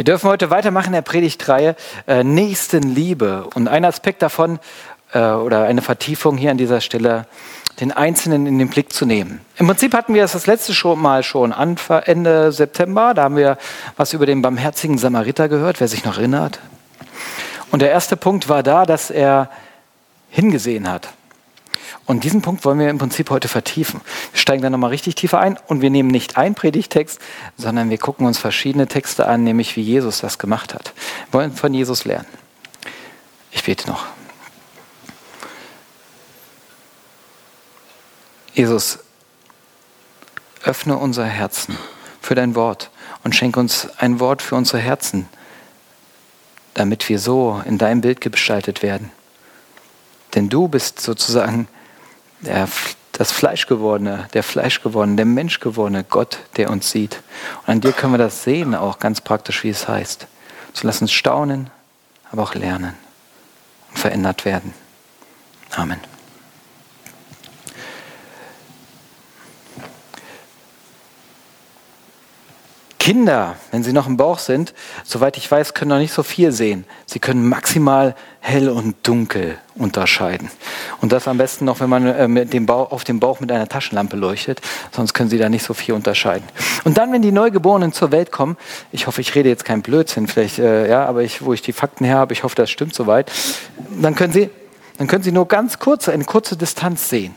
Wir dürfen heute weitermachen in der Predigtreihe äh, Nächstenliebe. Und ein Aspekt davon äh, oder eine Vertiefung hier an dieser Stelle, den Einzelnen in den Blick zu nehmen. Im Prinzip hatten wir das das letzte Mal schon Ende September. Da haben wir was über den barmherzigen Samariter gehört, wer sich noch erinnert. Und der erste Punkt war da, dass er hingesehen hat. Und diesen Punkt wollen wir im Prinzip heute vertiefen. Wir steigen da nochmal richtig tiefer ein und wir nehmen nicht einen Predigtext, sondern wir gucken uns verschiedene Texte an, nämlich wie Jesus das gemacht hat. Wir wollen von Jesus lernen. Ich bete noch. Jesus, öffne unser Herzen für dein Wort und schenke uns ein Wort für unsere Herzen, damit wir so in deinem Bild gestaltet werden. Denn du bist sozusagen der, das Fleischgewordene, der Fleischgewordene, der Menschgewordene Gott, der uns sieht. Und an dir können wir das sehen, auch ganz praktisch, wie es heißt. So lass uns staunen, aber auch lernen und verändert werden. Amen. Kinder, wenn sie noch im Bauch sind, soweit ich weiß, können noch nicht so viel sehen. Sie können maximal hell und dunkel unterscheiden. Und das am besten noch, wenn man äh, mit dem Bauch, auf dem Bauch mit einer Taschenlampe leuchtet, sonst können sie da nicht so viel unterscheiden. Und dann, wenn die Neugeborenen zur Welt kommen, ich hoffe, ich rede jetzt kein Blödsinn, vielleicht, äh, ja, aber ich, wo ich die Fakten her habe, ich hoffe, das stimmt soweit, dann können sie, dann können sie nur ganz kurze, eine kurze Distanz sehen.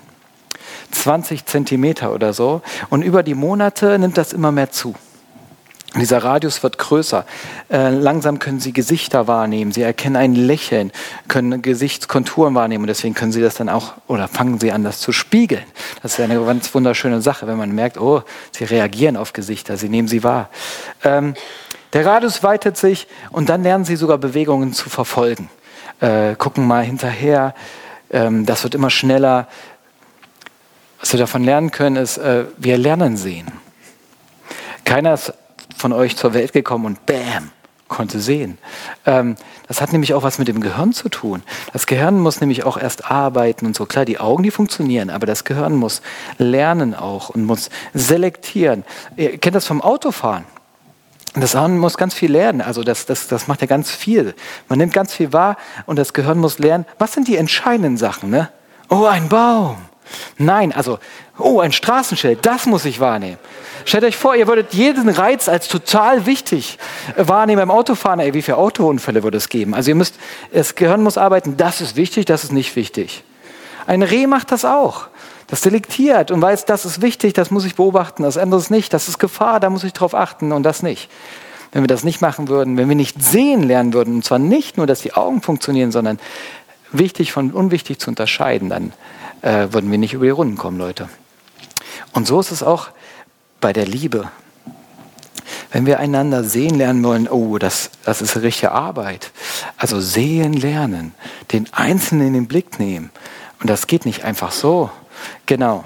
20 Zentimeter oder so. Und über die Monate nimmt das immer mehr zu. Dieser Radius wird größer. Äh, langsam können Sie Gesichter wahrnehmen. Sie erkennen ein Lächeln, können Gesichtskonturen wahrnehmen. Und deswegen können Sie das dann auch, oder fangen Sie an, das zu spiegeln. Das ist eine ganz wunderschöne Sache, wenn man merkt, oh, Sie reagieren auf Gesichter, Sie nehmen sie wahr. Ähm, der Radius weitet sich und dann lernen Sie sogar Bewegungen zu verfolgen. Äh, gucken mal hinterher. Ähm, das wird immer schneller. Was wir davon lernen können, ist, äh, wir lernen sehen. Keiner ist von euch zur Welt gekommen und bam, konnte sehen. Ähm, das hat nämlich auch was mit dem Gehirn zu tun. Das Gehirn muss nämlich auch erst arbeiten und so. Klar, die Augen, die funktionieren, aber das Gehirn muss lernen auch und muss selektieren. Ihr kennt das vom Autofahren. Das Gehirn muss ganz viel lernen, also das, das, das macht ja ganz viel. Man nimmt ganz viel wahr und das Gehirn muss lernen, was sind die entscheidenden Sachen? Ne? Oh, ein Baum. Nein, also, oh, ein Straßenschild, das muss ich wahrnehmen. Stellt euch vor, ihr würdet jeden Reiz als total wichtig wahrnehmen beim Autofahren. Ey, wie viele Autounfälle würde es geben? Also ihr müsst, das Gehirn muss arbeiten, das ist wichtig, das ist nicht wichtig. Ein Reh macht das auch. Das selektiert und weiß, das ist wichtig, das muss ich beobachten, das andere ist nicht, das ist Gefahr, da muss ich drauf achten und das nicht. Wenn wir das nicht machen würden, wenn wir nicht sehen lernen würden, und zwar nicht nur, dass die Augen funktionieren, sondern wichtig von unwichtig zu unterscheiden, dann äh, würden wir nicht über die Runden kommen, Leute. Und so ist es auch bei der Liebe. Wenn wir einander sehen lernen wollen, oh, das, das ist richtige Arbeit. Also sehen lernen, den Einzelnen in den Blick nehmen. Und das geht nicht einfach so. Genau.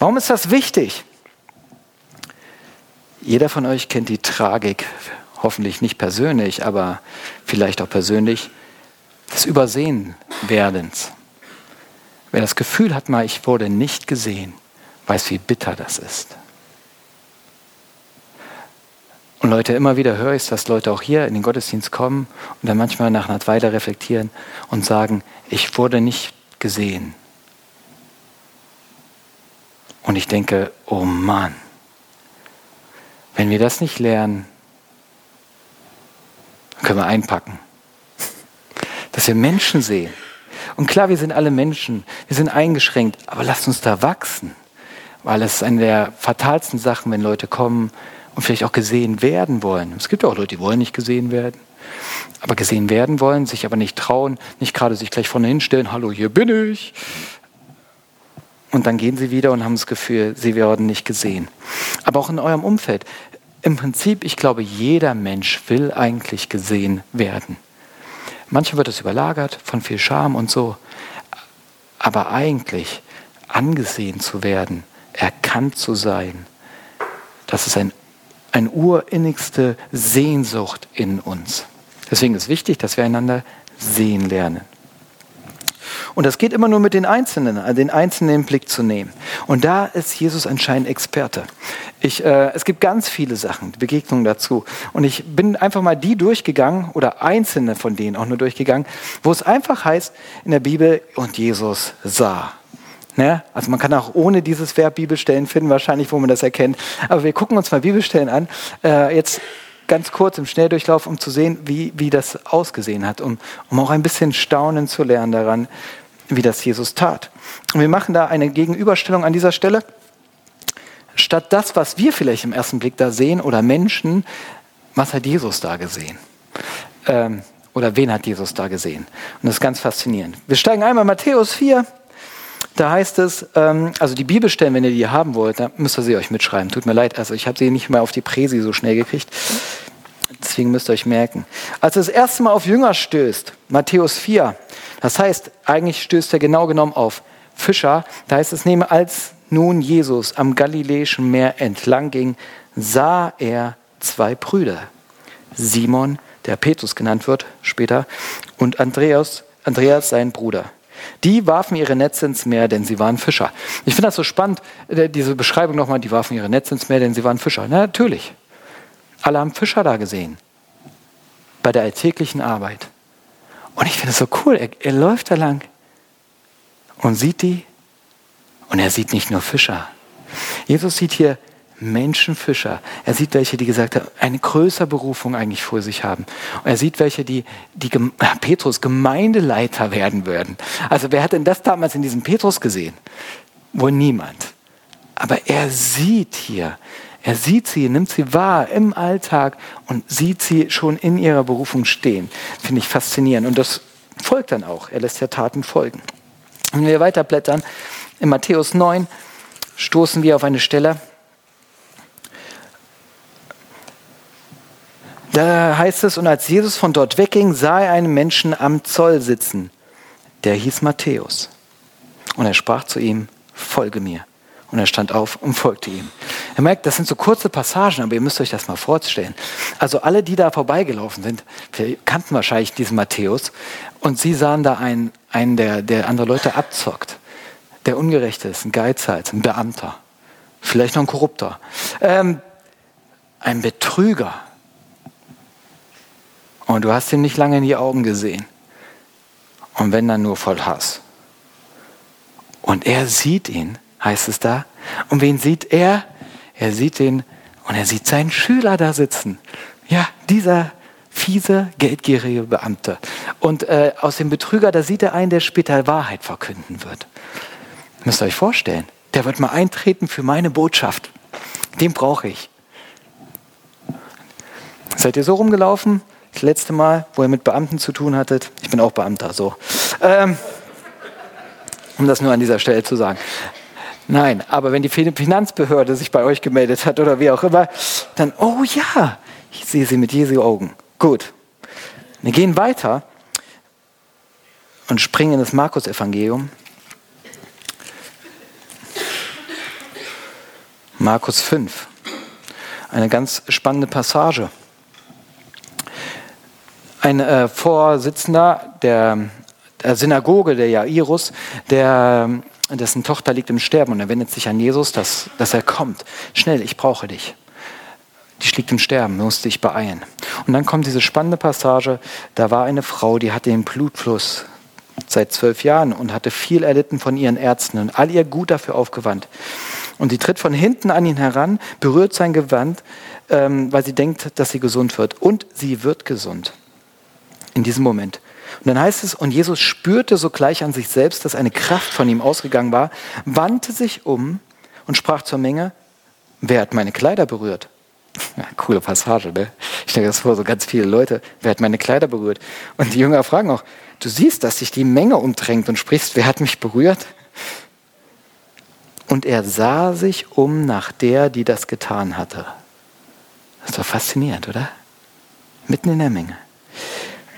Warum ist das wichtig? Jeder von euch kennt die Tragik, hoffentlich nicht persönlich, aber vielleicht auch persönlich, des Übersehenwerdens. Wer das Gefühl hat, mal, ich wurde nicht gesehen, weiß, wie bitter das ist. Und Leute, immer wieder höre ich, dass Leute auch hier in den Gottesdienst kommen und dann manchmal nach einer weiter reflektieren und sagen, ich wurde nicht gesehen. Und ich denke, oh Mann, wenn wir das nicht lernen, können wir einpacken. Dass wir Menschen sehen. Und klar, wir sind alle Menschen, wir sind eingeschränkt, aber lasst uns da wachsen. Weil es ist eine der fatalsten Sachen, wenn Leute kommen und vielleicht auch gesehen werden wollen. Es gibt auch Leute, die wollen nicht gesehen werden, aber gesehen werden wollen, sich aber nicht trauen, nicht gerade sich gleich vorne hinstellen, hallo, hier bin ich. Und dann gehen sie wieder und haben das Gefühl, sie werden nicht gesehen. Aber auch in eurem Umfeld. Im Prinzip, ich glaube, jeder Mensch will eigentlich gesehen werden. Manchmal wird es überlagert von viel Scham und so. Aber eigentlich angesehen zu werden, erkannt zu sein, das ist ein eine urinnigste Sehnsucht in uns. Deswegen ist wichtig, dass wir einander sehen lernen. Und das geht immer nur mit den Einzelnen, also den Einzelnen im Blick zu nehmen. Und da ist Jesus anscheinend Experte. Ich, äh, es gibt ganz viele Sachen, Begegnungen dazu. Und ich bin einfach mal die durchgegangen oder einzelne von denen auch nur durchgegangen, wo es einfach heißt in der Bibel, und Jesus sah. Ne? Also man kann auch ohne dieses Verb Bibelstellen finden, wahrscheinlich, wo man das erkennt. Aber wir gucken uns mal Bibelstellen an. Äh, jetzt ganz kurz im Schnelldurchlauf, um zu sehen, wie, wie das ausgesehen hat, um, um auch ein bisschen staunen zu lernen daran, wie das Jesus tat. Und wir machen da eine Gegenüberstellung an dieser Stelle statt das, was wir vielleicht im ersten Blick da sehen oder Menschen, was hat Jesus da gesehen? Ähm, oder wen hat Jesus da gesehen? Und das ist ganz faszinierend. Wir steigen einmal in Matthäus 4. Da heißt es, ähm, also die Bibelstellen, wenn ihr die haben wollt, da müsst ihr sie euch mitschreiben. Tut mir leid, also ich habe sie nicht mehr auf die Präsi so schnell gekriegt. Deswegen müsst ihr euch merken. Als er das erste Mal auf Jünger stößt, Matthäus 4, das heißt, eigentlich stößt er genau genommen auf Fischer, da heißt es, nehme als nun Jesus am Galiläischen Meer entlang ging, sah er zwei Brüder. Simon, der Petrus genannt wird später, und Andreas, Andreas sein Bruder. Die warfen ihre Netze ins Meer, denn sie waren Fischer. Ich finde das so spannend, äh, diese Beschreibung nochmal, die warfen ihre Netze ins Meer, denn sie waren Fischer. Na, natürlich. Alle haben Fischer da gesehen. Bei der alltäglichen Arbeit. Und ich finde es so cool. Er, er läuft da lang und sieht die und er sieht nicht nur Fischer. Jesus sieht hier Menschenfischer. Er sieht welche, die gesagt haben, eine größere Berufung eigentlich vor sich haben. Und er sieht welche, die, die Petrus Gemeindeleiter werden würden. Also wer hat denn das damals in diesem Petrus gesehen? Wohl niemand. Aber er sieht hier, er sieht sie, nimmt sie wahr im Alltag und sieht sie schon in ihrer Berufung stehen. Finde ich faszinierend. Und das folgt dann auch. Er lässt ja Taten folgen. Wenn wir weiterblättern, in Matthäus 9 stoßen wir auf eine Stelle, Da heißt es, und als Jesus von dort wegging, sah er einen Menschen am Zoll sitzen. Der hieß Matthäus. Und er sprach zu ihm, folge mir. Und er stand auf und folgte ihm. Ihr merkt, das sind so kurze Passagen, aber ihr müsst euch das mal vorstellen. Also alle, die da vorbeigelaufen sind, kannten wahrscheinlich diesen Matthäus und sie sahen da einen, einen der, der andere Leute abzockt der Ungerechte ist, ein Geizhals, ein Beamter, vielleicht noch ein Korrupter, ähm, ein Betrüger. Und du hast ihn nicht lange in die Augen gesehen. Und wenn dann nur voll Hass. Und er sieht ihn, heißt es da. Und wen sieht er? Er sieht ihn und er sieht seinen Schüler da sitzen. Ja, dieser fiese, geldgierige Beamte. Und äh, aus dem Betrüger, da sieht er einen, der später Wahrheit verkünden wird. Müsst ihr euch vorstellen. Der wird mal eintreten für meine Botschaft. Den brauche ich. Seid ihr so rumgelaufen? Das letzte Mal, wo ihr mit Beamten zu tun hattet? Ich bin auch Beamter, so. Ähm, um das nur an dieser Stelle zu sagen. Nein, aber wenn die Finanzbehörde sich bei euch gemeldet hat oder wie auch immer, dann, oh ja, ich sehe sie mit Jesu Augen. Gut. Wir gehen weiter und springen in das Markus-Evangelium. Markus 5. Eine ganz spannende Passage. Ein äh, Vorsitzender der, der, Synagoge, der Jairus, der, dessen Tochter liegt im Sterben und er wendet sich an Jesus, dass, dass er kommt. Schnell, ich brauche dich. Die liegt im Sterben, musste ich beeilen. Und dann kommt diese spannende Passage, da war eine Frau, die hatte den Blutfluss seit zwölf Jahren und hatte viel erlitten von ihren Ärzten und all ihr Gut dafür aufgewandt. Und sie tritt von hinten an ihn heran, berührt sein Gewand, ähm, weil sie denkt, dass sie gesund wird. Und sie wird gesund in diesem Moment. Und dann heißt es, und Jesus spürte sogleich an sich selbst, dass eine Kraft von ihm ausgegangen war, wandte sich um und sprach zur Menge, wer hat meine Kleider berührt? Ja, coole Passage, ne? Ich stelle das vor, so ganz viele Leute, wer hat meine Kleider berührt? Und die Jünger fragen auch, du siehst, dass sich die Menge umdrängt und sprichst, wer hat mich berührt? Und er sah sich um nach der, die das getan hatte. Das ist doch faszinierend, oder? Mitten in der Menge.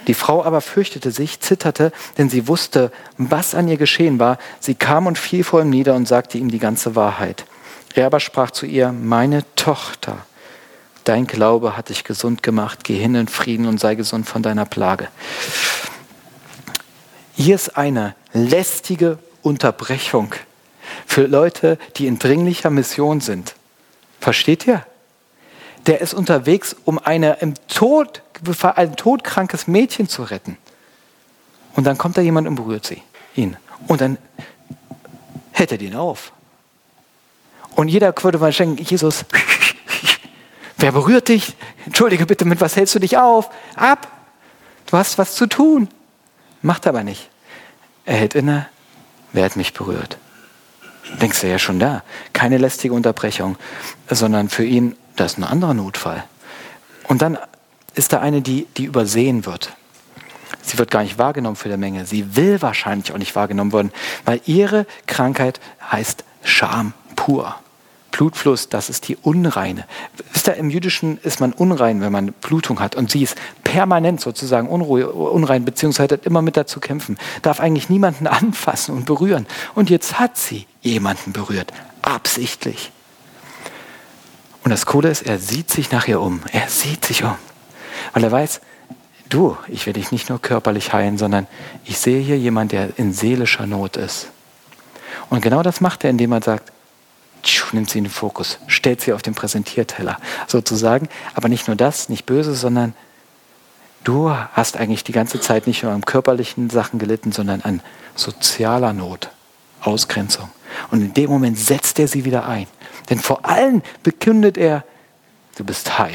Die Frau aber fürchtete sich, zitterte, denn sie wusste, was an ihr geschehen war. Sie kam und fiel vor ihm nieder und sagte ihm die ganze Wahrheit. Er aber sprach zu ihr, meine Tochter, dein Glaube hat dich gesund gemacht, geh hin in Frieden und sei gesund von deiner Plage. Hier ist eine lästige Unterbrechung für Leute, die in dringlicher Mission sind. Versteht ihr? Der ist unterwegs, um eine im Tod, ein todkrankes Mädchen zu retten. Und dann kommt da jemand und berührt sie, ihn. Und dann hält er den auf. Und jeder würde mal schenken, Jesus, wer berührt dich? Entschuldige bitte, mit was hältst du dich auf? Ab! Du hast was zu tun. Macht aber nicht. Er hält inne, wer hat mich berührt? Denkst du ja schon da. Keine lästige Unterbrechung, sondern für ihn, das ist ein anderer Notfall. Und dann ist da eine, die, die übersehen wird. Sie wird gar nicht wahrgenommen für der Menge. Sie will wahrscheinlich auch nicht wahrgenommen werden, weil ihre Krankheit heißt Scham pur. Blutfluss, das ist die unreine. Wisst ihr, im Jüdischen ist man unrein, wenn man Blutung hat. Und sie ist permanent sozusagen unruhe, unrein, beziehungsweise hat immer mit dazu kämpfen. Darf eigentlich niemanden anfassen und berühren. Und jetzt hat sie jemanden berührt. Absichtlich. Und das Coole ist, er sieht sich nach ihr um. Er sieht sich um. Weil er weiß, du, ich werde dich nicht nur körperlich heilen, sondern ich sehe hier jemanden, der in seelischer Not ist. Und genau das macht er, indem er sagt, nimmt sie in den Fokus, stellt sie auf den Präsentierteller sozusagen. Aber nicht nur das, nicht böse, sondern du hast eigentlich die ganze Zeit nicht nur an körperlichen Sachen gelitten, sondern an sozialer Not, Ausgrenzung. Und in dem Moment setzt er sie wieder ein. Denn vor allem bekündet er, du bist heil,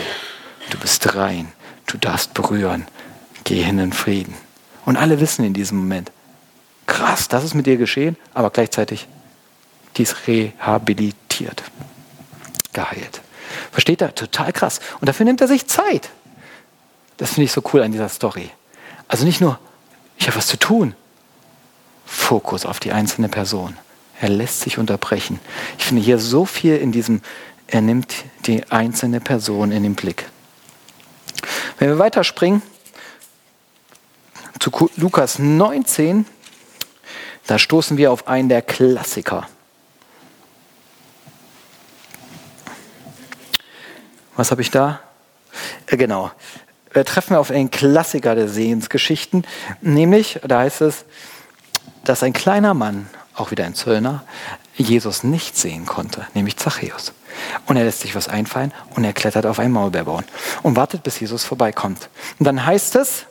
du bist rein, du darfst berühren, geh hin in Frieden. Und alle wissen in diesem Moment, krass, das ist mit dir geschehen, aber gleichzeitig die ist rehabilitiert, geheilt. Versteht er? Total krass. Und dafür nimmt er sich Zeit. Das finde ich so cool an dieser Story. Also nicht nur, ich habe was zu tun. Fokus auf die einzelne Person. Er lässt sich unterbrechen. Ich finde hier so viel in diesem, er nimmt die einzelne Person in den Blick. Wenn wir weiterspringen zu Lukas 19, da stoßen wir auf einen der Klassiker. Was habe ich da? Äh, genau. Da treffen wir auf einen Klassiker der Sehensgeschichten, nämlich, da heißt es, dass ein kleiner Mann, auch wieder ein Zöllner, Jesus nicht sehen konnte, nämlich Zachäus. Und er lässt sich was einfallen und er klettert auf einen Maulbeerbaum und wartet, bis Jesus vorbeikommt. Und dann heißt es,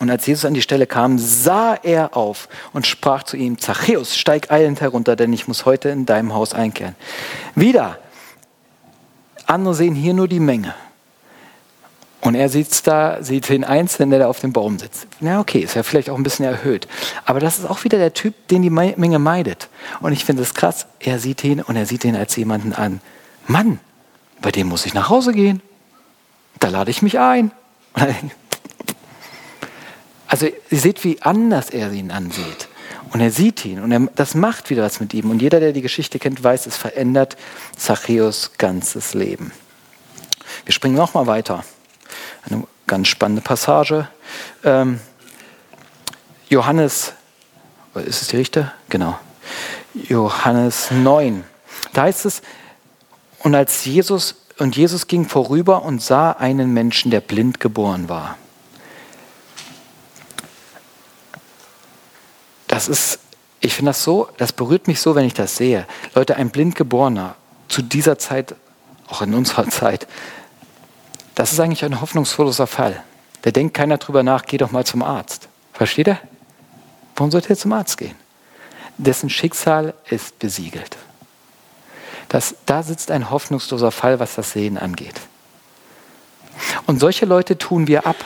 und als Jesus an die Stelle kam, sah er auf und sprach zu ihm, Zachäus, steig eilend herunter, denn ich muss heute in deinem Haus einkehren. Wieder andere sehen hier nur die Menge. Und er sitzt da, sieht den Einzelnen, der da auf dem Baum sitzt. Na okay, ist ja vielleicht auch ein bisschen erhöht. Aber das ist auch wieder der Typ, den die Menge meidet. Und ich finde es krass, er sieht ihn und er sieht ihn als jemanden an. Mann, bei dem muss ich nach Hause gehen. Da lade ich mich ein. Also ihr seht, wie anders er ihn ansieht. Und er sieht ihn und er, das macht wieder was mit ihm. Und jeder, der die Geschichte kennt, weiß, es verändert Zachäus ganzes Leben. Wir springen nochmal weiter. Eine ganz spannende Passage. Ähm, Johannes, ist es die Richter? Genau. Johannes 9. Da heißt es, und als Jesus, und Jesus ging vorüber und sah einen Menschen, der blind geboren war. das ist, ich finde das so, das berührt mich so, wenn ich das sehe. Leute, ein Blindgeborener zu dieser Zeit, auch in unserer Zeit, das ist eigentlich ein hoffnungsloser Fall. Da denkt keiner drüber nach, geh doch mal zum Arzt. Versteht er? Warum sollte er zum Arzt gehen? Dessen Schicksal ist besiegelt. Das, da sitzt ein hoffnungsloser Fall, was das Sehen angeht. Und solche Leute tun wir ab.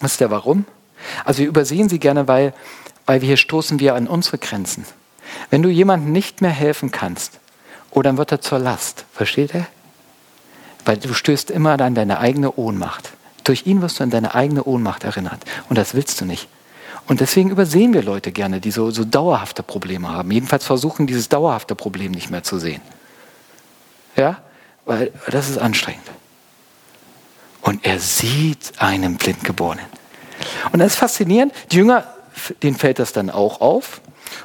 Wisst ihr warum? Also wir übersehen sie gerne, weil weil hier stoßen wir an unsere Grenzen. Wenn du jemandem nicht mehr helfen kannst, oh, dann wird er zur Last. Versteht er? Weil du stößt immer an deine eigene Ohnmacht. Durch ihn wirst du an deine eigene Ohnmacht erinnert. Und das willst du nicht. Und deswegen übersehen wir Leute gerne, die so, so dauerhafte Probleme haben. Jedenfalls versuchen, dieses dauerhafte Problem nicht mehr zu sehen. Ja? Weil das ist anstrengend. Und er sieht einen Blindgeborenen. Und das ist faszinierend. Die Jünger denen fällt das dann auch auf.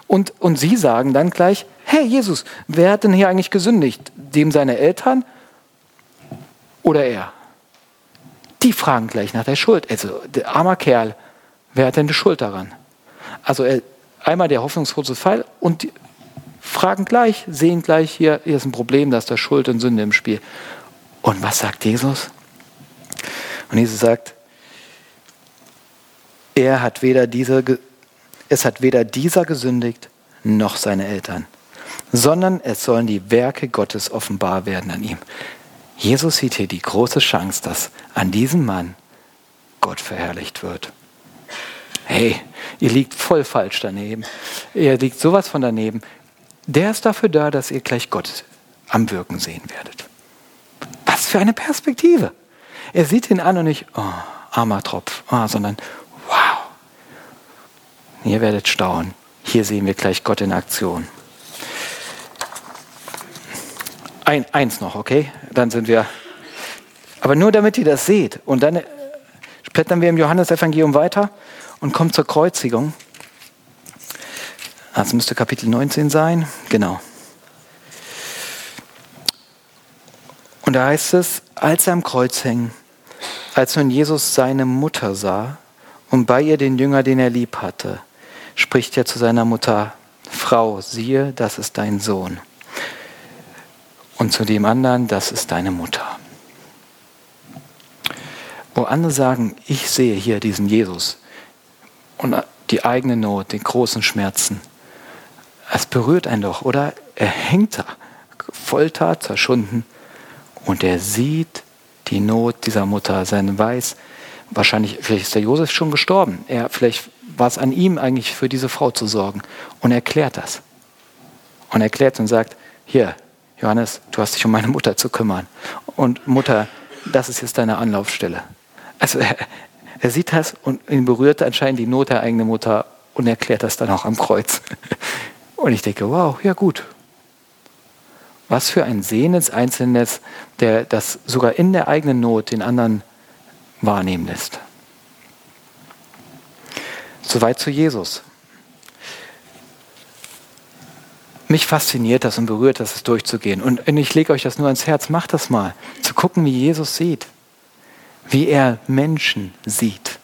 Und, und sie sagen dann gleich, hey Jesus, wer hat denn hier eigentlich gesündigt? Dem seine Eltern oder er? Die fragen gleich nach der Schuld. Also der arme Kerl, wer hat denn die Schuld daran? Also einmal der hoffnungslose Fall und die, fragen gleich, sehen gleich, hier, hier ist ein Problem, da ist da Schuld und Sünde im Spiel. Und was sagt Jesus? Und Jesus sagt, er hat weder dieser, es hat weder dieser gesündigt, noch seine Eltern, sondern es sollen die Werke Gottes offenbar werden an ihm. Jesus sieht hier die große Chance, dass an diesem Mann Gott verherrlicht wird. Hey, ihr liegt voll falsch daneben. Ihr liegt sowas von daneben. Der ist dafür da, dass ihr gleich Gott am Wirken sehen werdet. Was für eine Perspektive. Er sieht ihn an und nicht, oh, armer Tropf, oh, sondern wow. Ihr werdet staunen. Hier sehen wir gleich Gott in Aktion. Ein, eins noch, okay? Dann sind wir. Aber nur damit ihr das seht. Und dann blättern wir im Johannesevangelium weiter und kommen zur Kreuzigung. Das müsste Kapitel 19 sein. Genau. Und da heißt es, als er am Kreuz hing, als nun Jesus seine Mutter sah und bei ihr den Jünger, den er lieb hatte, spricht er zu seiner Mutter, Frau, siehe, das ist dein Sohn. Und zu dem anderen, das ist deine Mutter. Wo andere sagen, ich sehe hier diesen Jesus und die eigene Not, den großen Schmerzen. Es berührt einen doch, oder? Er hängt da, Folter, zerschunden, und er sieht die Not dieser Mutter, sein Weiß. Wahrscheinlich, vielleicht ist der Josef schon gestorben. Er, vielleicht war es an ihm eigentlich für diese Frau zu sorgen. Und er erklärt das. Und er erklärt und sagt, hier, Johannes, du hast dich um meine Mutter zu kümmern. Und Mutter, das ist jetzt deine Anlaufstelle. Also er, er sieht das und ihn berührt anscheinend die Not der eigenen Mutter und erklärt das dann auch am Kreuz. Und ich denke, wow, ja gut, was für ein sehendes Einzelnes, der das sogar in der eigenen Not den anderen wahrnehmen lässt. Soweit zu Jesus. Mich fasziniert das und berührt das, es durchzugehen. Und ich lege euch das nur ans Herz, macht das mal, zu gucken, wie Jesus sieht, wie er Menschen sieht,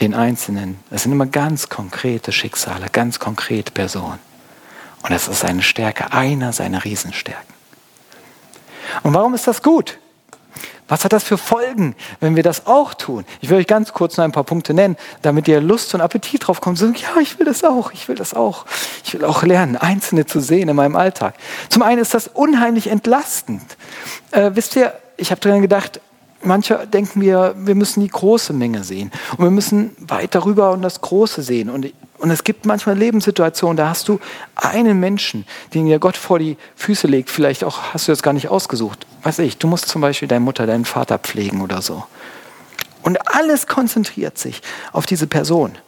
den Einzelnen. Das sind immer ganz konkrete Schicksale, ganz konkrete Personen. Und das ist seine Stärke, einer seiner Riesenstärken. Und warum ist das gut? Was hat das für Folgen, wenn wir das auch tun? Ich will euch ganz kurz noch ein paar Punkte nennen, damit ihr Lust und Appetit drauf kommt. So, ja, ich will das auch, ich will das auch. Ich will auch lernen, Einzelne zu sehen in meinem Alltag. Zum einen ist das unheimlich entlastend. Äh, wisst ihr, ich habe dran gedacht, manche denken wir, wir müssen die große Menge sehen. Und wir müssen weit darüber und das Große sehen. Und und es gibt manchmal Lebenssituationen, da hast du einen Menschen, den dir Gott vor die Füße legt. Vielleicht auch hast du das gar nicht ausgesucht. Weiß ich, du musst zum Beispiel deine Mutter, deinen Vater pflegen oder so. Und alles konzentriert sich auf diese Person.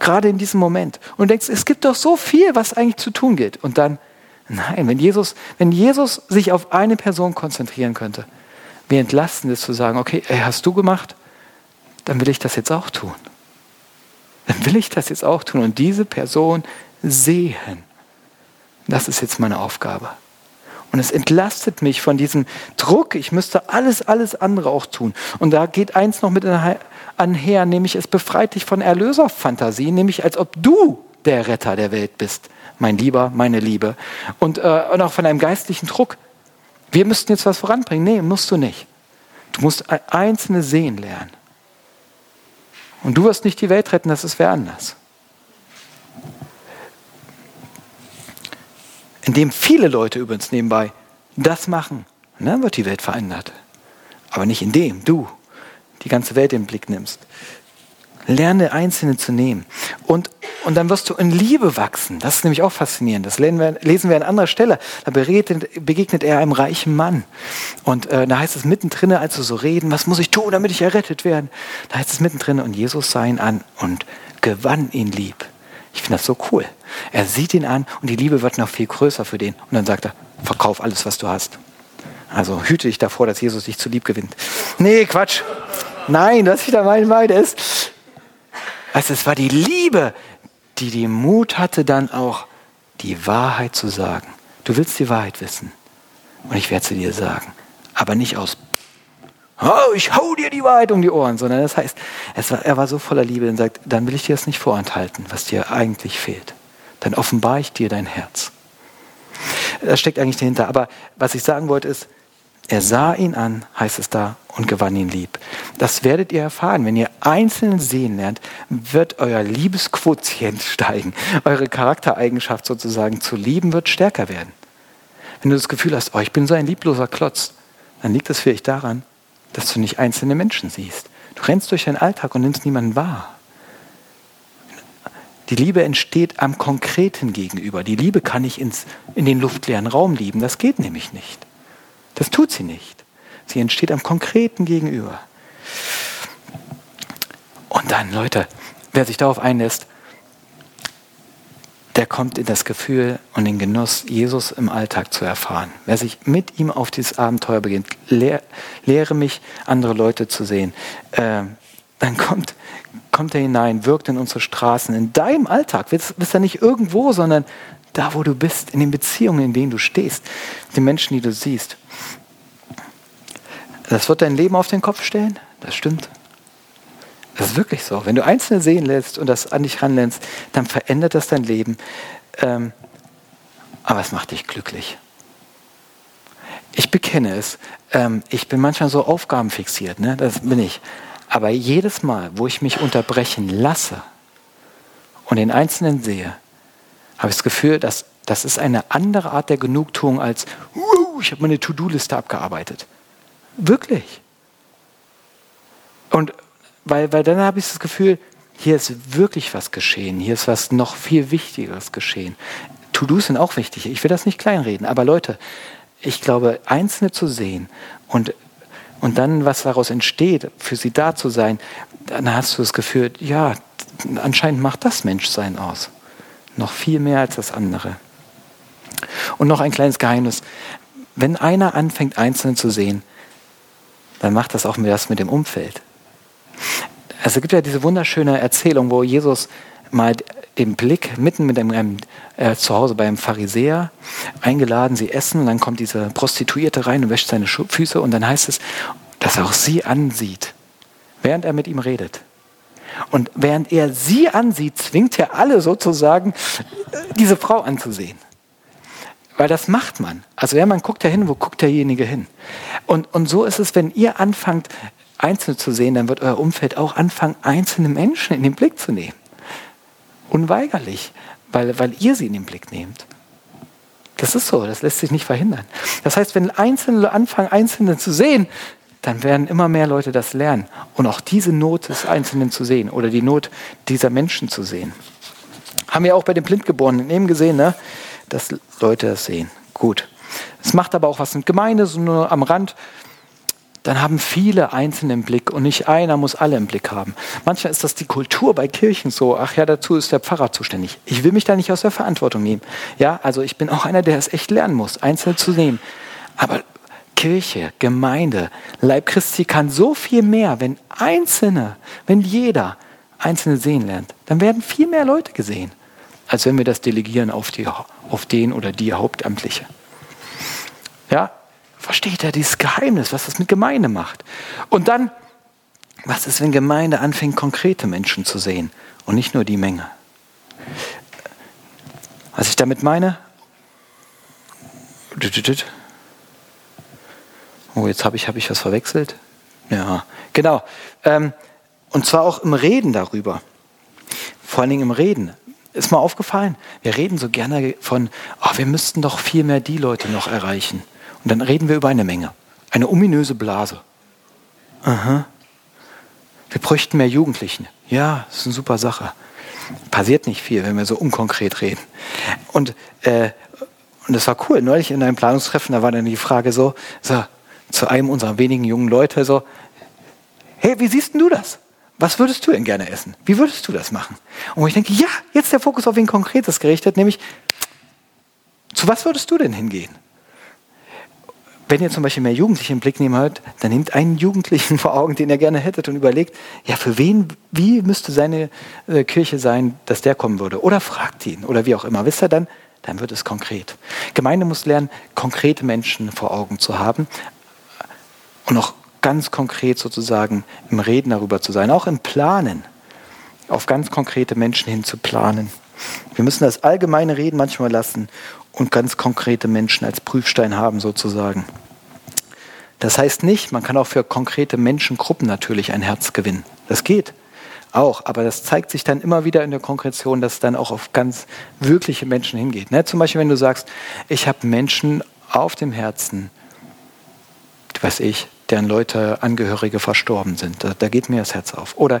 Gerade in diesem Moment. Und du denkst, es gibt doch so viel, was eigentlich zu tun gilt. Und dann, nein, wenn Jesus, wenn Jesus sich auf eine Person konzentrieren könnte, wie entlastend ist zu sagen, okay, ey, hast du gemacht, dann will ich das jetzt auch tun dann will ich das jetzt auch tun und diese Person sehen. Das ist jetzt meine Aufgabe. Und es entlastet mich von diesem Druck, ich müsste alles, alles andere auch tun. Und da geht eins noch mit anher, nämlich es befreit dich von Erlöserfantasien, nämlich als ob du der Retter der Welt bist, mein Lieber, meine Liebe. Und, äh, und auch von einem geistlichen Druck. Wir müssten jetzt was voranbringen. Nee, musst du nicht. Du musst Einzelne sehen lernen. Und du wirst nicht die Welt retten, das ist wer anders. Indem viele Leute übrigens nebenbei das machen, dann wird die Welt verändert. Aber nicht indem du die ganze Welt den Blick nimmst. Lerne Einzelne zu nehmen. Und, und dann wirst du in Liebe wachsen. Das ist nämlich auch faszinierend. Das lesen wir an anderer Stelle. Da begegnet, er einem reichen Mann. Und äh, da heißt es mittendrin, als du so reden, was muss ich tun, damit ich errettet werde? Da heißt es mittendrin, und Jesus sah ihn an und gewann ihn lieb. Ich finde das so cool. Er sieht ihn an und die Liebe wird noch viel größer für den. Und dann sagt er, verkauf alles, was du hast. Also hüte dich davor, dass Jesus dich zu lieb gewinnt. Nee, Quatsch. Nein, was ich da meine, ist, also es war die Liebe, die den Mut hatte, dann auch die Wahrheit zu sagen. Du willst die Wahrheit wissen und ich werde sie dir sagen. Aber nicht aus, oh, ich hau dir die Wahrheit um die Ohren, sondern das heißt, war, er war so voller Liebe und sagt, dann will ich dir das nicht vorenthalten, was dir eigentlich fehlt. Dann offenbare ich dir dein Herz. Das steckt eigentlich dahinter. Aber was ich sagen wollte ist, er sah ihn an, heißt es da, und gewann ihn lieb. Das werdet ihr erfahren. Wenn ihr Einzelnen sehen lernt, wird euer Liebesquotient steigen. Eure Charaktereigenschaft sozusagen zu lieben wird stärker werden. Wenn du das Gefühl hast, oh, ich bin so ein liebloser Klotz, dann liegt es vielleicht daran, dass du nicht einzelne Menschen siehst. Du rennst durch deinen Alltag und nimmst niemanden wahr. Die Liebe entsteht am Konkreten gegenüber. Die Liebe kann ich ins, in den luftleeren Raum lieben. Das geht nämlich nicht. Das tut sie nicht. Sie entsteht am Konkreten gegenüber. Und dann, Leute, wer sich darauf einlässt, der kommt in das Gefühl und den Genuss, Jesus im Alltag zu erfahren. Wer sich mit ihm auf dieses Abenteuer beginnt, lehr, lehre mich, andere Leute zu sehen, äh, dann kommt, kommt er hinein, wirkt in unsere Straßen, in deinem Alltag. Bist, bist er nicht irgendwo, sondern da, wo du bist, in den Beziehungen, in denen du stehst, den Menschen, die du siehst. Das wird dein Leben auf den Kopf stellen, das stimmt. Das ist wirklich so. Wenn du Einzelne sehen lässt und das an dich ranlässt, dann verändert das dein Leben. Ähm, aber es macht dich glücklich. Ich bekenne es. Ähm, ich bin manchmal so aufgabenfixiert, ne? das bin ich. Aber jedes Mal, wo ich mich unterbrechen lasse und den Einzelnen sehe, habe ich das Gefühl, dass das ist eine andere Art der Genugtuung als, uh, ich habe meine To-Do-Liste abgearbeitet. Wirklich. Und weil, weil dann habe ich das Gefühl, hier ist wirklich was geschehen, hier ist was noch viel Wichtigeres geschehen. To-Dos sind auch wichtig, ich will das nicht kleinreden, aber Leute, ich glaube, Einzelne zu sehen und, und dann, was daraus entsteht, für sie da zu sein, dann hast du das Gefühl, ja, anscheinend macht das Menschsein aus. Noch viel mehr als das andere. Und noch ein kleines Geheimnis. Wenn einer anfängt, Einzelne zu sehen, dann macht das auch was mit dem Umfeld. Also es gibt ja diese wunderschöne Erzählung, wo Jesus mal den Blick mitten mit einem äh, zu Hause beim Pharisäer eingeladen, sie essen und dann kommt diese Prostituierte rein und wäscht seine Füße und dann heißt es, dass er auch sie ansieht, während er mit ihm redet. Und während er sie ansieht, zwingt er alle sozusagen, diese Frau anzusehen. Weil das macht man. Also wenn man guckt ja hin, wo guckt derjenige hin? Und, und so ist es, wenn ihr anfangt, Einzelne zu sehen, dann wird euer Umfeld auch anfangen, einzelne Menschen in den Blick zu nehmen. Unweigerlich, weil, weil ihr sie in den Blick nehmt. Das ist so, das lässt sich nicht verhindern. Das heißt, wenn Einzelne anfangen, Einzelne zu sehen, dann werden immer mehr Leute das lernen. Und auch diese Not des Einzelnen zu sehen oder die Not dieser Menschen zu sehen. Haben wir auch bei den Blindgeborenen eben gesehen, ne? dass Leute das sehen. Gut. Es macht aber auch was mit Gemeinde, so nur am Rand dann haben viele Einzelne im Blick und nicht einer muss alle im Blick haben. Manchmal ist das die Kultur bei Kirchen so, ach ja, dazu ist der Pfarrer zuständig. Ich will mich da nicht aus der Verantwortung nehmen. Ja, also ich bin auch einer, der es echt lernen muss, Einzelne zu nehmen. Aber Kirche, Gemeinde, Leib Christi kann so viel mehr, wenn Einzelne, wenn jeder Einzelne sehen lernt, dann werden viel mehr Leute gesehen, als wenn wir das delegieren auf, die, auf den oder die Hauptamtliche. Ja, Versteht er dieses Geheimnis, was das mit Gemeinde macht? Und dann, was ist, wenn Gemeinde anfängt, konkrete Menschen zu sehen und nicht nur die Menge? Was ich damit meine? Jetzt habe ich, hab ich was verwechselt. Ja, genau. Ähm, und zwar auch im Reden darüber. Vor allen Dingen im Reden. Ist mal aufgefallen, wir reden so gerne von, oh, wir müssten doch viel mehr die Leute noch erreichen. Und dann reden wir über eine Menge. Eine ominöse Blase. Aha. Wir bräuchten mehr Jugendlichen. Ja, das ist eine super Sache. Passiert nicht viel, wenn wir so unkonkret reden. Und, äh, und das war cool. Neulich in einem Planungstreffen, da war dann die Frage so, so zu einem unserer wenigen jungen Leute so, hey, wie siehst du das? Was würdest du denn gerne essen? Wie würdest du das machen? Und ich denke, ja, jetzt der Fokus auf wen Konkretes gerichtet, nämlich, zu was würdest du denn hingehen? wenn ihr zum Beispiel mehr Jugendliche im Blick nehmen wollt, dann nehmt einen Jugendlichen vor Augen, den ihr gerne hättet und überlegt, ja, für wen, wie müsste seine äh, Kirche sein, dass der kommen würde? Oder fragt ihn oder wie auch immer. Wisst ihr dann? Dann wird es konkret. Gemeinde muss lernen, konkrete Menschen vor Augen zu haben und auch ganz konkret sozusagen im Reden darüber zu sein, auch im Planen, auf ganz konkrete Menschen hin zu planen. Wir müssen das allgemeine Reden manchmal lassen und ganz konkrete Menschen als Prüfstein haben sozusagen. Das heißt nicht, man kann auch für konkrete Menschengruppen natürlich ein Herz gewinnen. Das geht auch, aber das zeigt sich dann immer wieder in der Konkretion, dass es dann auch auf ganz wirkliche Menschen hingeht. Ne? Zum Beispiel, wenn du sagst, ich habe Menschen auf dem Herzen, weiß ich, deren Leute, Angehörige verstorben sind. Da, da, geht mir das Herz auf. Oder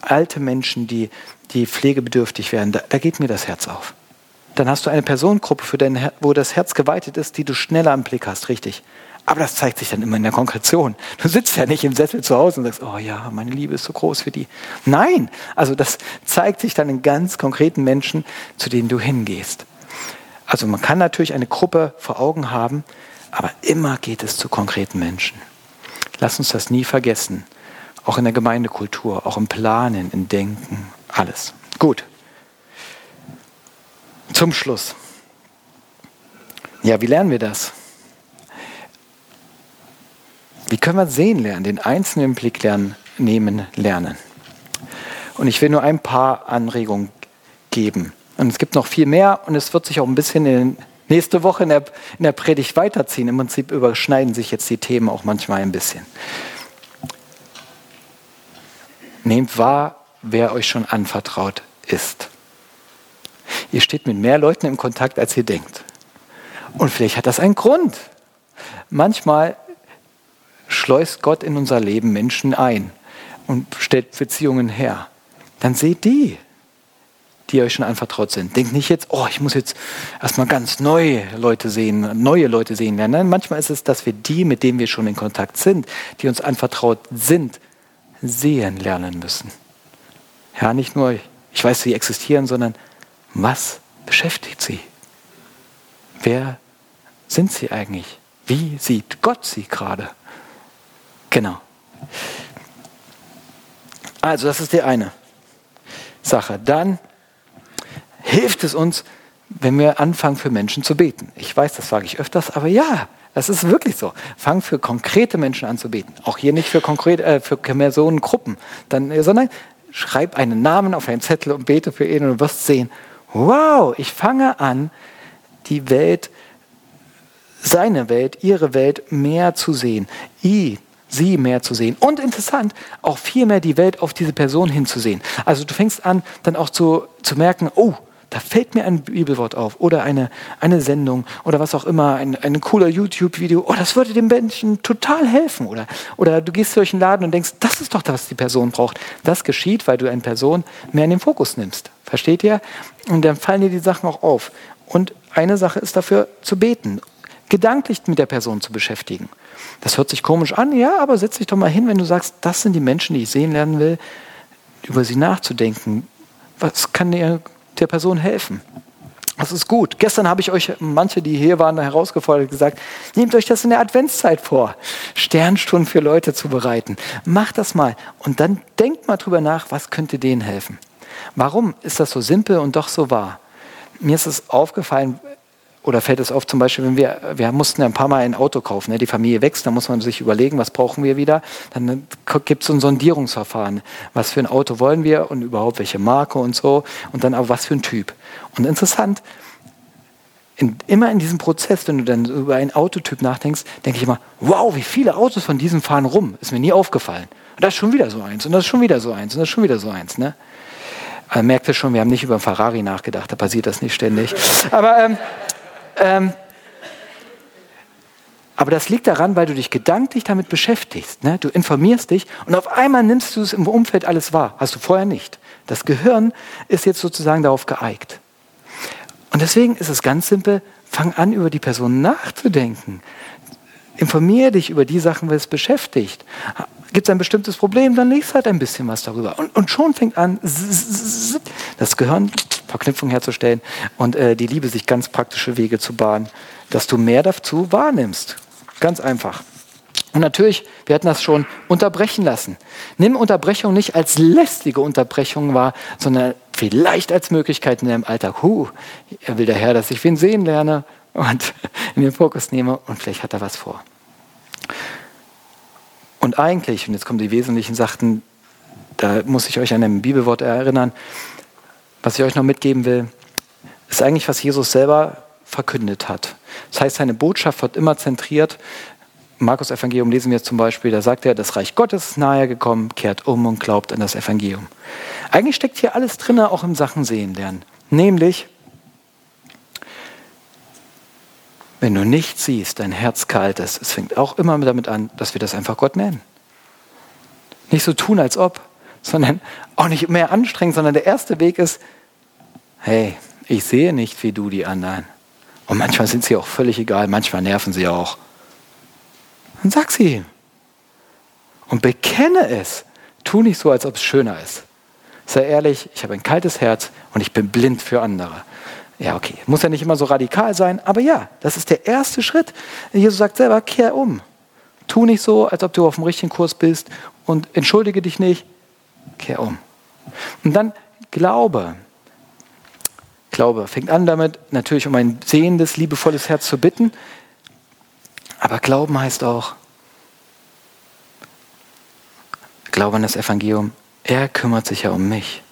alte Menschen, die, die pflegebedürftig werden, da, da geht mir das Herz auf. Dann hast du eine Personengruppe, für dein, wo das Herz geweitet ist, die du schneller am Blick hast, richtig. Aber das zeigt sich dann immer in der Konkretion. Du sitzt ja nicht im Sessel zu Hause und sagst, oh ja, meine Liebe ist so groß für die. Nein, also das zeigt sich dann in ganz konkreten Menschen, zu denen du hingehst. Also man kann natürlich eine Gruppe vor Augen haben, aber immer geht es zu konkreten Menschen. Lass uns das nie vergessen. Auch in der Gemeindekultur, auch im Planen, im Denken, alles. Gut. Zum Schluss. Ja, wie lernen wir das? Wie können wir sehen lernen, den einzelnen Blick lernen, nehmen lernen? Und ich will nur ein paar Anregungen geben. Und es gibt noch viel mehr und es wird sich auch ein bisschen in nächste Woche in der, in der Predigt weiterziehen. Im Prinzip überschneiden sich jetzt die Themen auch manchmal ein bisschen. Nehmt wahr, wer euch schon anvertraut ist. Ihr steht mit mehr Leuten im Kontakt, als ihr denkt. Und vielleicht hat das einen Grund. Manchmal schleust Gott in unser Leben Menschen ein und stellt Beziehungen her. Dann seht die, die euch schon anvertraut sind. Denkt nicht jetzt, oh, ich muss jetzt erstmal ganz neue Leute sehen, neue Leute sehen lernen. Nein, manchmal ist es, dass wir die, mit denen wir schon in Kontakt sind, die uns anvertraut sind, sehen lernen müssen. Ja, nicht nur, ich weiß, sie existieren, sondern was beschäftigt sie? Wer sind sie eigentlich? Wie sieht Gott sie gerade? Genau. Also, das ist die eine Sache. Dann hilft es uns, wenn wir anfangen, für Menschen zu beten. Ich weiß, das sage ich öfters, aber ja, das ist wirklich so. Fang für konkrete Menschen an zu beten. Auch hier nicht für, konkrete, äh, für Personengruppen, dann, äh, sondern schreib einen Namen auf einen Zettel und bete für ihn und du wirst sehen, wow, ich fange an, die Welt, seine Welt, ihre Welt mehr zu sehen. I, sie mehr zu sehen. Und interessant, auch viel mehr die Welt auf diese Person hinzusehen. Also du fängst an, dann auch zu, zu merken, oh, da fällt mir ein Bibelwort auf oder eine, eine Sendung oder was auch immer, ein, ein cooler YouTube-Video. Oh, das würde dem Menschen total helfen. Oder, oder du gehst durch den Laden und denkst, das ist doch das, was die Person braucht. Das geschieht, weil du eine Person mehr in den Fokus nimmst. Versteht ihr? Und dann fallen dir die Sachen auch auf. Und eine Sache ist dafür zu beten, gedanklich mit der Person zu beschäftigen. Das hört sich komisch an, ja, aber setz dich doch mal hin, wenn du sagst, das sind die Menschen, die ich sehen lernen will, über sie nachzudenken. Was kann der, der Person helfen? Das ist gut. Gestern habe ich euch, manche, die hier waren, herausgefordert, gesagt, nehmt euch das in der Adventszeit vor, Sternstunden für Leute zu bereiten. Macht das mal und dann denkt mal drüber nach, was könnte denen helfen. Warum ist das so simpel und doch so wahr? Mir ist es aufgefallen, oder fällt es auf zum Beispiel, wenn wir, wir mussten ein paar Mal ein Auto kaufen, ne? die Familie wächst, dann muss man sich überlegen, was brauchen wir wieder. Dann äh, gibt es so ein Sondierungsverfahren. Was für ein Auto wollen wir und überhaupt welche Marke und so. Und dann aber was für ein Typ. Und interessant, in, immer in diesem Prozess, wenn du dann über einen Autotyp nachdenkst, denke ich immer, wow, wie viele Autos von diesem fahren rum. Ist mir nie aufgefallen. Und das ist schon wieder so eins und das ist schon wieder so eins und das ist schon wieder so eins. Ne? Also merkt ihr schon, wir haben nicht über Ferrari nachgedacht, da passiert das nicht ständig. Aber ähm, ähm, aber das liegt daran, weil du dich gedanklich damit beschäftigst. Ne? Du informierst dich und auf einmal nimmst du es im Umfeld alles wahr. Hast du vorher nicht. Das Gehirn ist jetzt sozusagen darauf geeigt. Und deswegen ist es ganz simpel, fang an, über die Person nachzudenken. Informiere dich über die Sachen, was es beschäftigt. Gibt es ein bestimmtes Problem, dann liest halt ein bisschen was darüber. Und, und schon fängt an, das Gehirn Verknüpfung herzustellen und äh, die Liebe sich ganz praktische Wege zu bahnen, dass du mehr dazu wahrnimmst. Ganz einfach. Und natürlich, wir hatten das schon unterbrechen lassen. Nimm Unterbrechung nicht als lästige Unterbrechung wahr, sondern vielleicht als Möglichkeit in deinem Alltag. Huh, er will der Herr, dass ich wen sehen lerne und in den Fokus nehme und vielleicht hat er was vor. Und eigentlich, und jetzt kommen die wesentlichen Sachen, da muss ich euch an ein Bibelwort erinnern, was ich euch noch mitgeben will, ist eigentlich, was Jesus selber verkündet hat. Das heißt, seine Botschaft wird immer zentriert. Markus Evangelium lesen wir zum Beispiel, da sagt er, das Reich Gottes ist nahe gekommen, kehrt um und glaubt an das Evangelium. Eigentlich steckt hier alles drin, auch im Sachen sehen lernen. Nämlich, wenn du nicht siehst, dein Herz kalt ist, es fängt auch immer damit an, dass wir das einfach Gott nennen. Nicht so tun, als ob, sondern auch nicht mehr anstrengen, sondern der erste Weg ist, hey, ich sehe nicht wie du die anderen. Und manchmal sind sie auch völlig egal, manchmal nerven sie auch. Dann sag sie ihm. Und bekenne es. Tu nicht so, als ob es schöner ist. Sei ehrlich, ich habe ein kaltes Herz und ich bin blind für andere. Ja, okay, muss ja nicht immer so radikal sein, aber ja, das ist der erste Schritt. Jesus sagt selber, kehr um. Tu nicht so, als ob du auf dem richtigen Kurs bist und entschuldige dich nicht, kehr um. Und dann Glaube. Glaube fängt an damit, natürlich um ein sehendes, liebevolles Herz zu bitten, aber Glauben heißt auch, Glaube an das Evangelium, er kümmert sich ja um mich.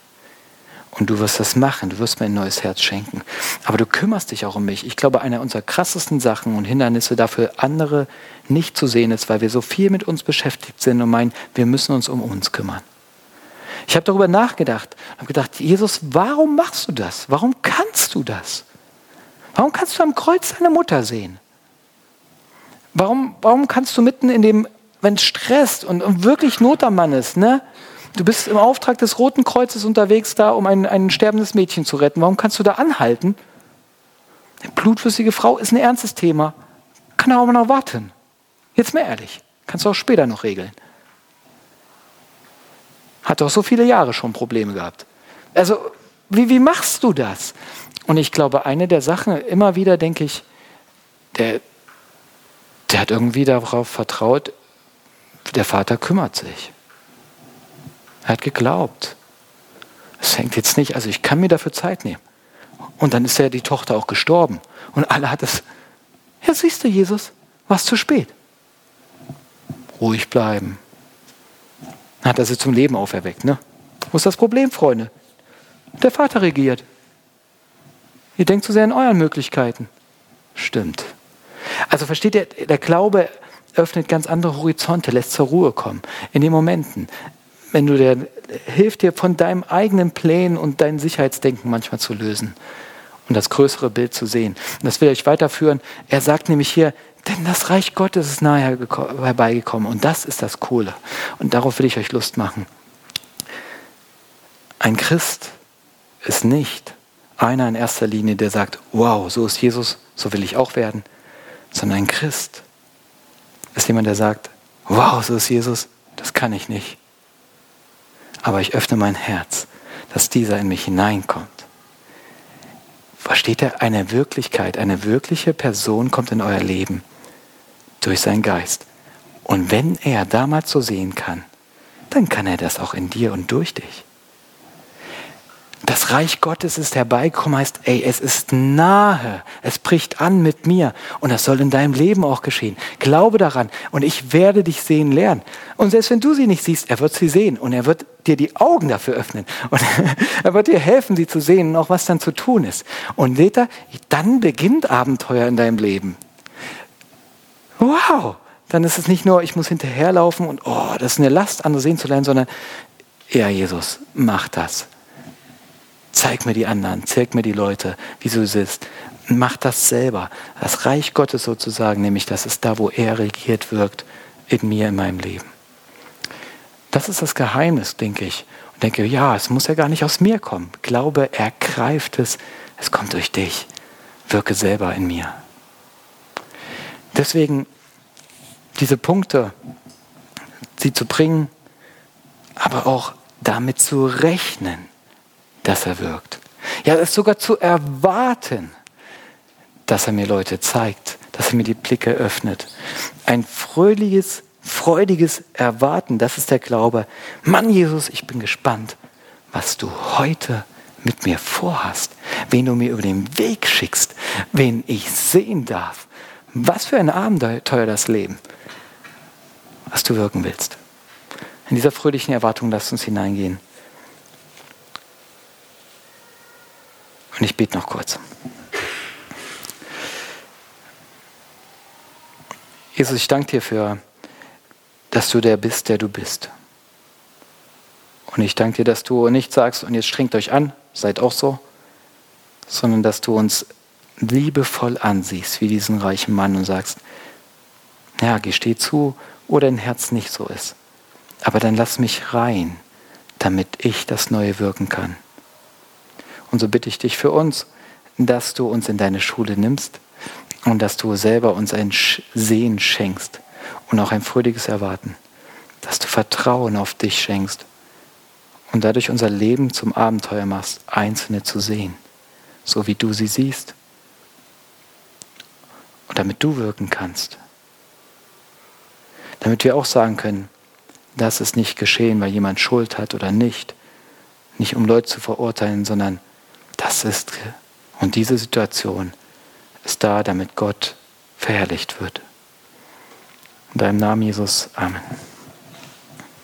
Und du wirst das machen, du wirst mir ein neues Herz schenken. Aber du kümmerst dich auch um mich. Ich glaube, eine unserer krassesten Sachen und Hindernisse dafür, andere nicht zu sehen, ist, weil wir so viel mit uns beschäftigt sind und meinen, wir müssen uns um uns kümmern. Ich habe darüber nachgedacht und habe gedacht, Jesus, warum machst du das? Warum kannst du das? Warum kannst du am Kreuz deine Mutter sehen? Warum, warum kannst du mitten in dem, wenn es stresst und, und wirklich Not am Mann ist, ne? Du bist im Auftrag des Roten Kreuzes unterwegs da, um ein, ein sterbendes Mädchen zu retten. Warum kannst du da anhalten? Eine blutflüssige Frau ist ein ernstes Thema. Kann aber noch warten. Jetzt mal ehrlich. Kannst du auch später noch regeln. Hat doch so viele Jahre schon Probleme gehabt. Also, wie, wie machst du das? Und ich glaube, eine der Sachen, immer wieder denke ich, der, der hat irgendwie darauf vertraut, der Vater kümmert sich. Er hat geglaubt. Es hängt jetzt nicht, also ich kann mir dafür Zeit nehmen. Und dann ist ja die Tochter auch gestorben. Und alle hat es, ja siehst du, Jesus, war zu spät. Ruhig bleiben, hat er sie zum Leben auferweckt. Ne? Wo ist das Problem, Freunde? Der Vater regiert. Ihr denkt zu sehr an euren Möglichkeiten. Stimmt. Also versteht ihr, der Glaube öffnet ganz andere Horizonte, lässt zur Ruhe kommen. In den Momenten, wenn du der hilft dir von deinem eigenen Plänen und deinem Sicherheitsdenken manchmal zu lösen und das größere Bild zu sehen. Und das will ich weiterführen. Er sagt nämlich hier, denn das Reich Gottes ist nahe herbeigekommen. Und das ist das Coole. Und darauf will ich euch Lust machen. Ein Christ ist nicht einer in erster Linie, der sagt, wow, so ist Jesus, so will ich auch werden. Sondern ein Christ ist jemand, der sagt, wow, so ist Jesus, das kann ich nicht. Aber ich öffne mein Herz, dass dieser in mich hineinkommt. Versteht ihr? Eine Wirklichkeit, eine wirkliche Person kommt in euer Leben durch seinen Geist. Und wenn er damals so sehen kann, dann kann er das auch in dir und durch dich. Das Reich Gottes ist herbeigekommen, heißt, ey, es ist nahe, es bricht an mit mir und das soll in deinem Leben auch geschehen. Glaube daran und ich werde dich sehen lernen. Und selbst wenn du sie nicht siehst, er wird sie sehen und er wird dir die Augen dafür öffnen und er wird dir helfen, sie zu sehen und auch was dann zu tun ist. Und seht ihr, dann beginnt Abenteuer in deinem Leben wow, dann ist es nicht nur, ich muss hinterherlaufen und oh, das ist eine Last, andere sehen zu lernen, sondern ja, Jesus, mach das. Zeig mir die anderen, zeig mir die Leute, wie du bist. Mach das selber. Das Reich Gottes sozusagen, nämlich das ist da, wo er regiert wirkt, in mir, in meinem Leben. Das ist das Geheimnis, denke ich. Und denke, ja, es muss ja gar nicht aus mir kommen. Glaube, ergreift es, es kommt durch dich. Wirke selber in mir. Deswegen diese Punkte, sie zu bringen, aber auch damit zu rechnen, dass er wirkt. Ja, es sogar zu erwarten, dass er mir Leute zeigt, dass er mir die Blicke öffnet. Ein fröhliches, freudiges Erwarten, das ist der Glaube. Mann, Jesus, ich bin gespannt, was du heute mit mir vorhast, wen du mir über den Weg schickst, wen ich sehen darf. Was für ein Abenteuer das Leben, was du wirken willst. In dieser fröhlichen Erwartung lasst uns hineingehen. Und ich bete noch kurz. Jesus, ich danke dir für, dass du der bist, der du bist. Und ich danke dir, dass du nicht sagst, und jetzt strengt euch an, seid auch so, sondern dass du uns liebevoll ansiehst, wie diesen reichen Mann, und sagst, ja, gesteh zu, wo dein Herz nicht so ist. Aber dann lass mich rein, damit ich das Neue wirken kann. Und so bitte ich dich für uns, dass du uns in deine Schule nimmst und dass du selber uns ein Sehen schenkst und auch ein fröhliches Erwarten, dass du Vertrauen auf dich schenkst und dadurch unser Leben zum Abenteuer machst, Einzelne zu sehen, so wie du sie siehst und damit du wirken kannst. Damit wir auch sagen können, das ist nicht geschehen, weil jemand Schuld hat oder nicht. Nicht um Leute zu verurteilen, sondern das ist, und diese Situation ist da, damit Gott verherrlicht wird. In deinem Namen, Jesus. Amen.